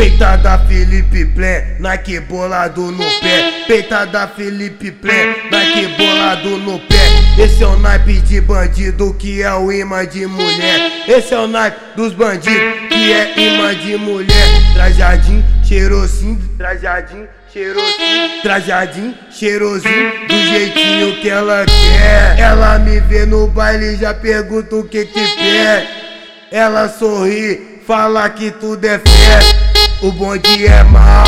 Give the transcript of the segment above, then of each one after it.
Peitada Felipe Plé, Nike bolado no pé. Peitada Felipe Plé, Nike bolado no pé. Esse é o naipe de bandido que é o imã de mulher. Esse é o naipe dos bandidos que é imã de mulher. Trajadinho, cheirosinho, trajadinho, cheirosinho, trajadinho, cheirosinho, do jeitinho que ela quer. Ela me vê no baile e já pergunta o que que quer. Ela sorri, fala que tudo é fé. O bonde é mal,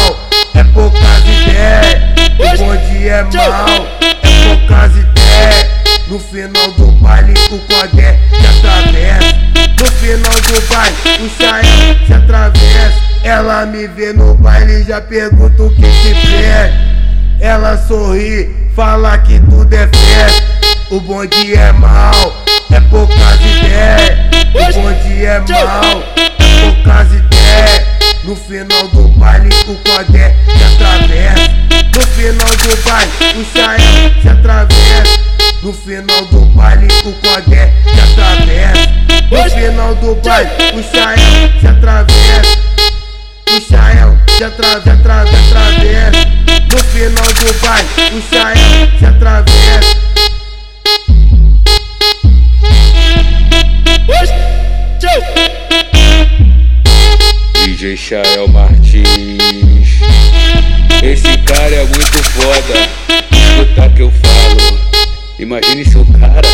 é poucas ideias. O bonde é mal, é poucas ideias. No final do baile o Codé se atravessa No final do baile o Chael se atravessa Ela me vê no baile e já pergunta o que se pede Ela sorri, fala que tudo é festa O bonde é mal, é poucas No final do baile o Codé se atravessa. No final do baile o Chael se atravessa. No final do baile o Codé se atravessa. No final do baile o Chael se atravessa. O Chael se atravessa, atravessa, No final do baile o Chael DJ Chael Martins Esse cara é muito foda Escuta que eu falo Imagine se o cara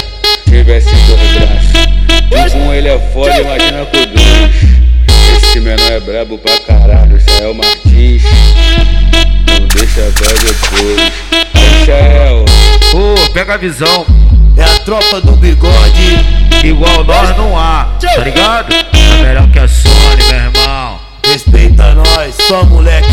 tivesse dois braços. Com um ele é foda, imagina com dois. Esse menor é brabo pra caralho, Israel Martins. Não deixa pra depois. Aí. Pô, pega a visão. É a tropa do bigode. Igual nós não há, tá ligado? É melhor que a Sony, só moleque